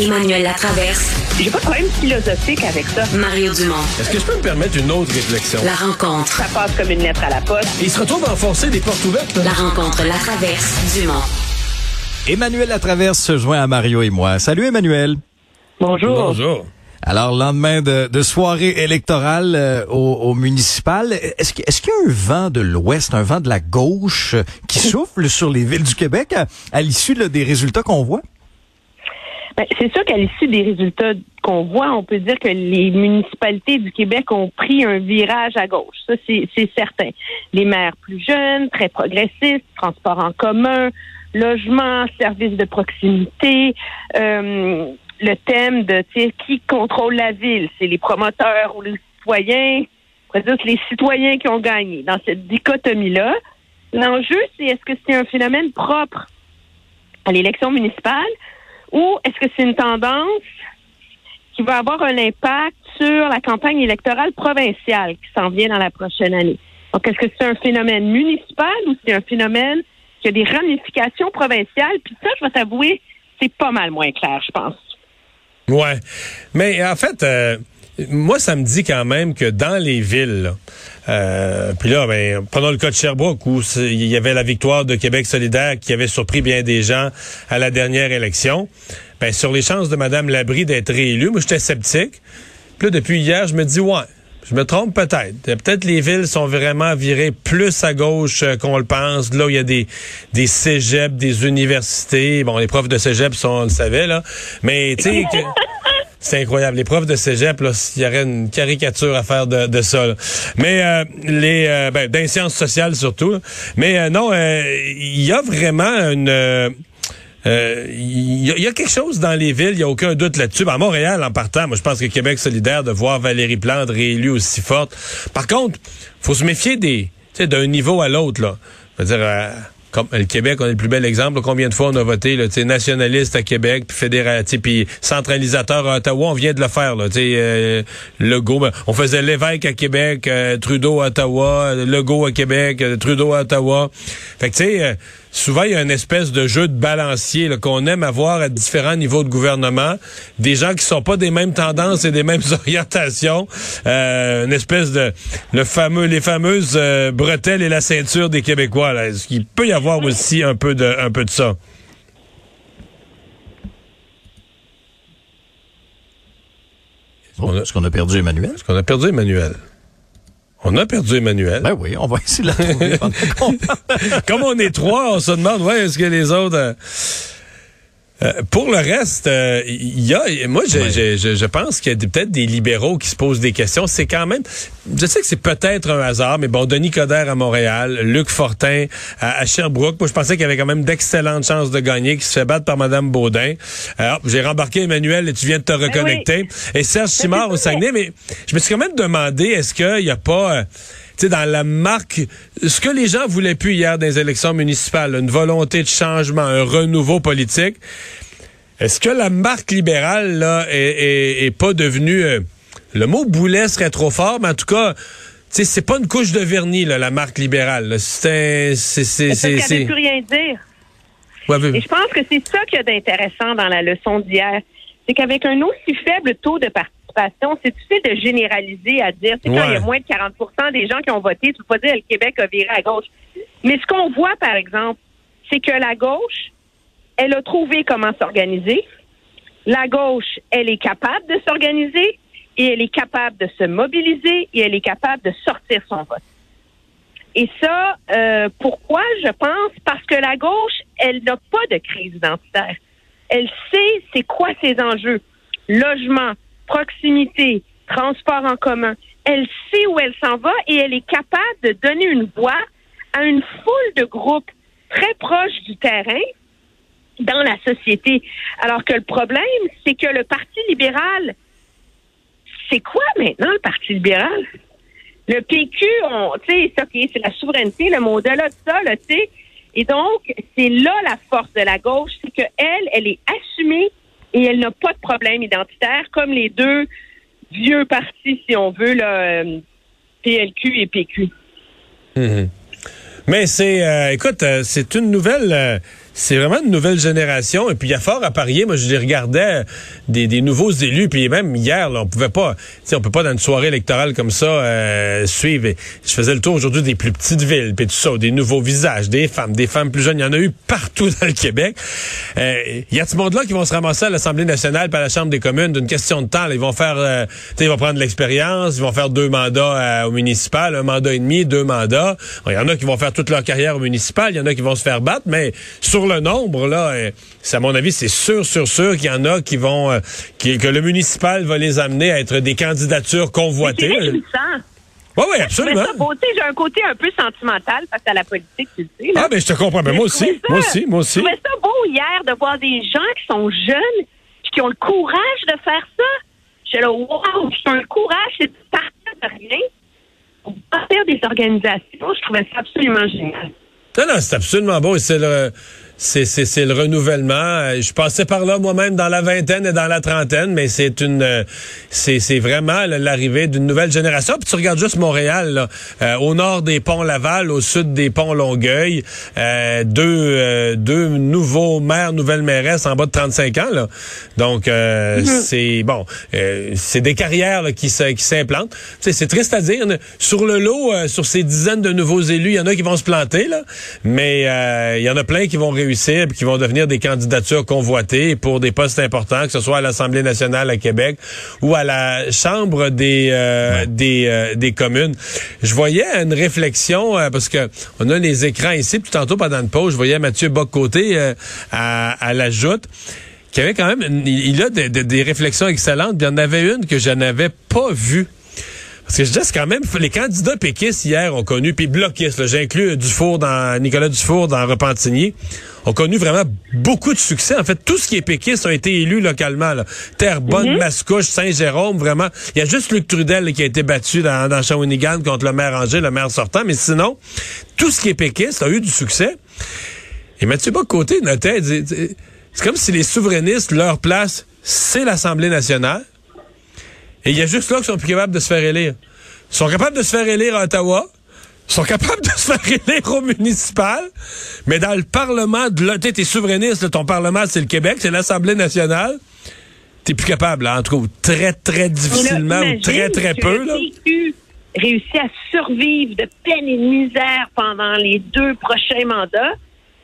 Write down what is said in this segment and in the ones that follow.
Emmanuel Latraverse. J'ai pas de problème philosophique avec ça. Mario Dumont. Est-ce que je peux me permettre une autre réflexion? La rencontre. Ça passe comme une lettre à la poste. Il se retrouve à enfoncer des portes ouvertes. La rencontre Latraverse. Dumont. Emmanuel Latraverse se joint à Mario et moi. Salut Emmanuel. Bonjour. Bonjour. Alors, lendemain de, de soirée électorale euh, au, au municipal, est-ce qu'il est y a un vent de l'Ouest, un vent de la gauche euh, qui souffle sur les villes du Québec à, à l'issue des résultats qu'on voit? Ben, c'est sûr qu'à l'issue des résultats qu'on voit, on peut dire que les municipalités du Québec ont pris un virage à gauche. Ça, c'est certain. Les maires plus jeunes, très progressistes, transports en commun, logement, services de proximité, euh, le thème de qui contrôle la ville, c'est les promoteurs ou les citoyens, on pourrait dire que les citoyens qui ont gagné. Dans cette dichotomie-là, l'enjeu, c'est est-ce que c'est un phénomène propre à l'élection municipale ou est-ce que c'est une tendance qui va avoir un impact sur la campagne électorale provinciale qui s'en vient dans la prochaine année? Donc, est-ce que c'est un phénomène municipal ou c'est un phénomène qui a des ramifications provinciales? Puis ça, je vais t'avouer, c'est pas mal moins clair, je pense. Ouais. Mais en fait, euh, moi, ça me dit quand même que dans les villes, là, euh, puis là, ben, prenons le cas de Sherbrooke où il y avait la victoire de Québec solidaire qui avait surpris bien des gens à la dernière élection. Ben, sur les chances de Mme Labrie d'être réélue, moi, j'étais sceptique. Puis là, depuis hier, je me dis, ouais, je me trompe peut-être. Peut-être les villes sont vraiment virées plus à gauche euh, qu'on le pense. Là où il y a des, des cégeps, des universités. Bon, les profs de cégep, on le savait, là. Mais, tu sais... que- c'est incroyable. Les profs de cégep, là, il y aurait une caricature à faire de, de ça. là. Mais euh, les euh, ben, sociales surtout. là. Mais euh, non, euh, il y a vraiment une euh, euh, il y, a- il y a quelque chose dans les villes, il n'y a aucun doute là-dessus. Ben, À Montréal, en partant, moi je pense que Québec solidaire de voir Valérie Plante réélue aussi forte. Par contre, faut se méfier des, d'un niveau à l'autre là. Je veux dire, euh, comme le Québec, on est le plus bel exemple. Combien de fois on a voté, là, nationaliste à Québec, puis sais, puis centralisateur à Ottawa, on vient de le faire, là, euh, Legault, on faisait l'évêque à Québec, euh, Trudeau à Ottawa, Legault à Québec, euh, Trudeau à Ottawa. Fait que, tu sais, euh, souvent, il y a une espèce de jeu de balancier qu'on aime avoir à différents niveaux de gouvernement. Des gens qui sont pas des mêmes tendances et des mêmes orientations. Euh, une espèce de le fameux, les fameuses euh, bretelles et la ceinture des Québécois. Là. Est-ce qu'il peut y avoir aussi un peu de, un peu de ça? On a- Est-ce qu'on a perdu Emmanuel? Est-ce qu'on a perdu Emmanuel? On a perdu Emmanuel. Ben oui, on va essayer de la trouver. Comme on est trois, on se demande, ouais, est-ce que les autres... euh, euh, pour le reste, euh, il y a, moi, je, je, je, je pense qu'il y a peut-être des libéraux qui se posent des questions. C'est quand même, je sais que c'est peut-être un hasard, mais bon, Denis Coderre à Montréal, Luc Fortin à, à Sherbrooke. Moi, je pensais qu'il y avait quand même d'excellentes chances de gagner, qui se fait battre par Madame Baudin. Alors, j'ai rembarqué Emmanuel et tu viens de te reconnecter. Et Serge Simard au Saguenay, mais je me suis quand même demandé, est-ce qu'il n'y a pas... sais, dans la marque, ce que les gens voulaient plus hier dans les élections municipales, une volonté de changement, un renouveau politique, est-ce que la marque libérale, là, est, est- est pas devenue, euh, le mot boulet serait trop fort, mais en tout cas, tu sais, c'est pas une couche de vernis, là, la marque libérale. C'est un, c'est, c'est, c'est, plus rien dire. Ouais, mais- Et je pense que c'est ça qu'il y a d'intéressant dans la leçon d'hier. C'est qu'avec un aussi faible taux de participation, c'est difficile de généraliser à dire, tu sais, quand il y a moins de 40% des gens qui ont voté, tu peux pas dire que le Québec a viré à gauche. Mais ce qu'on voit, par exemple, c'est que la gauche, elle a trouvé comment s'organiser. La gauche, elle est capable de s'organiser et elle est capable de se mobiliser et elle est capable de sortir son vote. Et ça, euh, pourquoi je pense? Parce que la gauche, elle n'a pas de crise identitaire. Elle sait c'est quoi ses enjeux. Logement, proximité, transport en commun. Elle sait où elle s'en va et elle est capable de donner une voix à une foule de groupes très proches du terrain dans la société. Alors que le problème, c'est que le Parti libéral, c'est quoi maintenant le Parti libéral? Le PQ, on, tu sais, c'est la souveraineté, le mot au-delà de ça, tu sais. Et donc, c'est là la force de la gauche, c'est qu'elle, elle est assumée et elle n'a pas de problème identitaire, comme les deux vieux partis, si on veut, là, euh, PLQ et PQ. Mhm. Mais c'est, euh, écoute, euh, c'est une nouvelle, euh, c'est vraiment une nouvelle génération. Et puis, il y a fort à parier. Moi, je les regardais, des, des nouveaux élus. Puis même hier, là, on pouvait pas, on peut pas dans une soirée électorale comme ça euh, suivre. je faisais le tour aujourd'hui des plus petites villes, puis tout ça, des nouveaux visages, des femmes, des femmes plus jeunes. Il y en a eu partout dans le Québec. Euh, il y a ce monde-là qui vont se ramasser à l'Assemblée nationale, par la Chambre des communes, d'une question de temps? Là. Ils vont faire, euh, ils vont prendre l'expérience, ils vont faire deux mandats au municipal, un mandat et demi, deux mandats. Il y en a qui vont faire toute leur carrière au municipal, il y en a qui vont se faire battre, mais sur le nombre, là, euh, à mon avis, c'est sûr, sûr, sûr qu'il y en a qui vont, euh, que le municipal va les amener à être des candidatures convoitées. Oui, oui, absolument. J'ai un côté un peu sentimental face à la politique, tu sais. Ah, ben je te comprends. Mais, moi aussi, moi aussi, moi aussi. Je trouvais ça beau hier de voir des gens qui sont jeunes et qui ont le courage de faire ça. J'ai là, wow, c'est un courage, c'est de partir de rien pour partir des organisations. Je trouvais ça absolument génial. Non, non, c'est absolument beau. C'est le c'est, c'est, c'est le renouvellement. Euh, je passais par là moi-même dans la vingtaine et dans la trentaine, mais c'est une euh, c'est, c'est vraiment l'arrivée d'une nouvelle génération. Puis tu regardes juste Montréal, là, euh, au nord des ponts Laval, au sud des ponts Longueuil, deux deux nouveaux maires, nouvelles mairesses en bas de 35 ans. Là. Donc mm-hmm. c'est bon, c'est des carrières là, qui, qui s'implantent. C'est, c'est triste à dire. Sur le lot, sur ces dizaines de nouveaux élus, il y en a qui vont se planter, là, mais il y en a plein qui vont réussir qui vont devenir des candidatures convoitées pour des postes importants, que ce soit à l'Assemblée nationale à Québec ou à la Chambre des euh, des, euh, des communes. Je voyais une réflexion euh, parce que on a les écrans ici, puis tantôt pendant une pause, je voyais Mathieu Boccoté à, à la joute qui avait quand même, il a des réflexions excellentes. Il y en avait une que je n'avais pas vue. Parce que je dis, c'est quand même, les candidats péquistes hier ont connu, puis bloquistes, j'inclus Dufour dans, Nicolas Dufour dans Repentigny, ont connu vraiment beaucoup de succès. En fait, tout ce qui est péquiste a été élu localement. Là. Terrebonne, mhm. Mascouche, Saint-Jérôme, vraiment. Il y a juste Luc Trudel qui a été battu dans, dans Shawinigan contre le maire Angers, le maire sortant. Mais sinon, tout ce qui est péquiste a eu du succès. Et Mathieu Bocoté notait, c'est comme si les souverainistes, leur place, c'est l'Assemblée nationale. Et il y a juste là qu'ils sont plus capables de se faire élire. Ils sont capables de se faire élire à Ottawa sont capables de se faire élire au municipal, mais dans le Parlement, de là, t'es souverainiste, ton Parlement, c'est le Québec, c'est l'Assemblée nationale, t'es plus capable, en tout cas, très, très difficilement, ou très, très peu. Là. réussi à survivre de peine et de misère pendant les deux prochains mandats,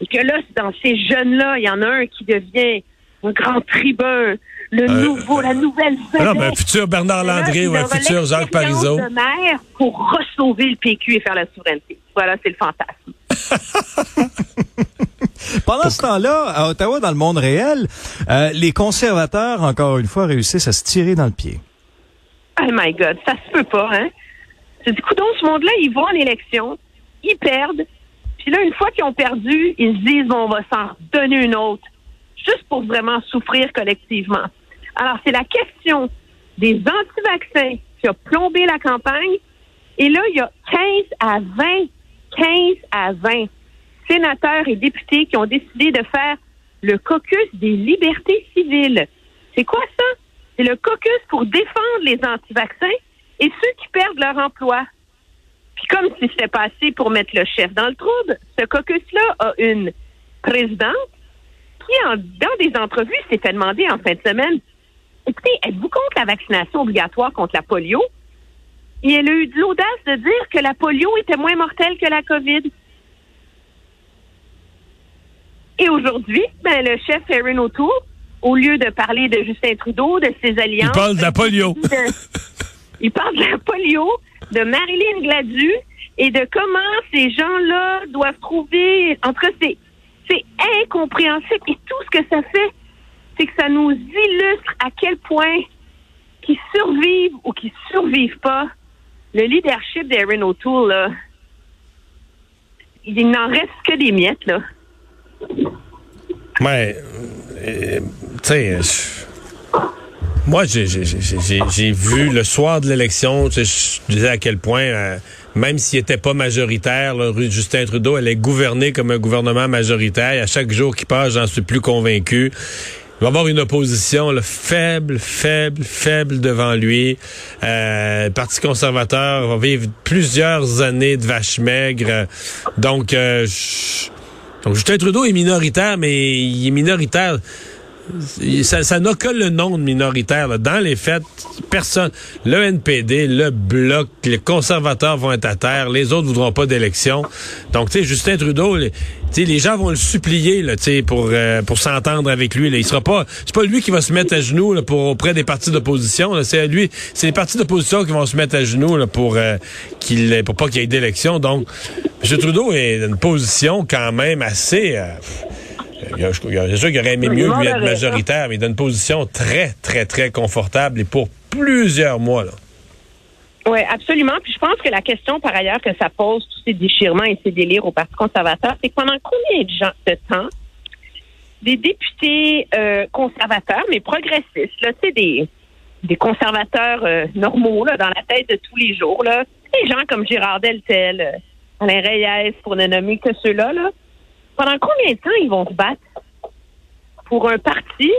et que là, dans ces jeunes-là, il y en a un qui devient un grand tribun, le euh, nouveau, la nouvelle vedette. Non, mais un futur Bernard Landry ou un futur Jacques Parizeau. de maire pour ressauver le PQ et faire la souveraineté. Voilà, c'est le fantasme. Pendant ce temps-là, à Ottawa, dans le monde réel, euh, les conservateurs, encore une fois, réussissent à se tirer dans le pied. Oh my God, ça se peut pas, hein? Du coup, dans ce monde-là, ils vont en élection, ils perdent, puis là, une fois qu'ils ont perdu, ils se disent, bon, on va s'en donner une autre, juste pour vraiment souffrir collectivement. Alors, c'est la question des anti-vaccins qui a plombé la campagne. Et là, il y a 15 à 20, 15 à 20 sénateurs et députés qui ont décidé de faire le caucus des libertés civiles. C'est quoi ça? C'est le caucus pour défendre les anti-vaccins et ceux qui perdent leur emploi. Puis comme si c'était passé pour mettre le chef dans le trouble, ce caucus-là a une présidente qui, dans des entrevues, s'est fait demander en fin de semaine Écoutez, êtes-vous contre la vaccination obligatoire contre la polio? Et elle a eu de l'audace de dire que la polio était moins mortelle que la COVID. Et aujourd'hui, ben, le chef Erin O'Toole, au lieu de parler de Justin Trudeau, de ses alliances... Il parle de la polio. il parle de la polio, de Marilyn Gladu et de comment ces gens-là doivent trouver... Entre c'est incompréhensible. Et tout ce que ça fait, c'est que ça nous illustre à quel point qu'ils survivent ou qu'ils survivent pas, le leadership d'Aaron O'Toole, là, il n'en reste que des miettes, là. Ouais, euh, tu sais, moi, j'ai vu le soir de l'élection, je disais à quel point, euh, même s'il n'était pas majoritaire, Justin Trudeau allait gouverner comme un gouvernement majoritaire. à chaque jour qui passe, j'en suis plus convaincu. Va avoir une opposition faible, faible, faible devant lui. Euh, le Parti conservateur va vivre plusieurs années de vaches maigres. Donc, euh, Donc Justin Trudeau est minoritaire, mais il est minoritaire. Ça, ça n'a que le nom de minoritaire. Là. Dans les faits, personne. Le NPD, le Bloc, les conservateurs vont être à terre, les autres voudront pas d'élection. Donc, tu sais, Justin Trudeau, les, les gens vont le supplier là, pour euh, pour s'entendre avec lui. Là. Il sera pas. C'est pas lui qui va se mettre à genoux là, pour auprès des partis d'opposition. C'est lui. C'est les partis d'opposition qui vont se mettre à genoux là, pour euh, qu'il pour pas qu'il y ait d'élection. Donc, M. Trudeau est dans une position quand même assez. Euh, c'est sûr qu'il aurait aimé mieux lui être majoritaire, mais il dans une position très, très, très confortable et pour plusieurs mois. Là. Oui, absolument. Puis je pense que la question, par ailleurs, que ça pose, tous ces déchirements et ces délires au Parti conservateur, c'est pendant combien de, temps des députés euh, conservateurs, mais progressistes, là, tu sais, des, des conservateurs euh, normaux, là, dans la tête de tous les jours, là, des gens comme Gérard Deltel, euh, Alain Reyes, pour ne nommer que ceux-là, là, pendant combien de temps ils vont se battre pour un parti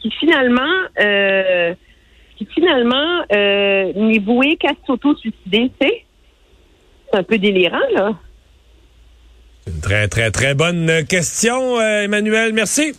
qui finalement euh, qui finalement euh, n'est voué qu'à s'auto-suicider, C'est un peu délirant, là. Très, très, très bonne question, euh, Emmanuel. Merci.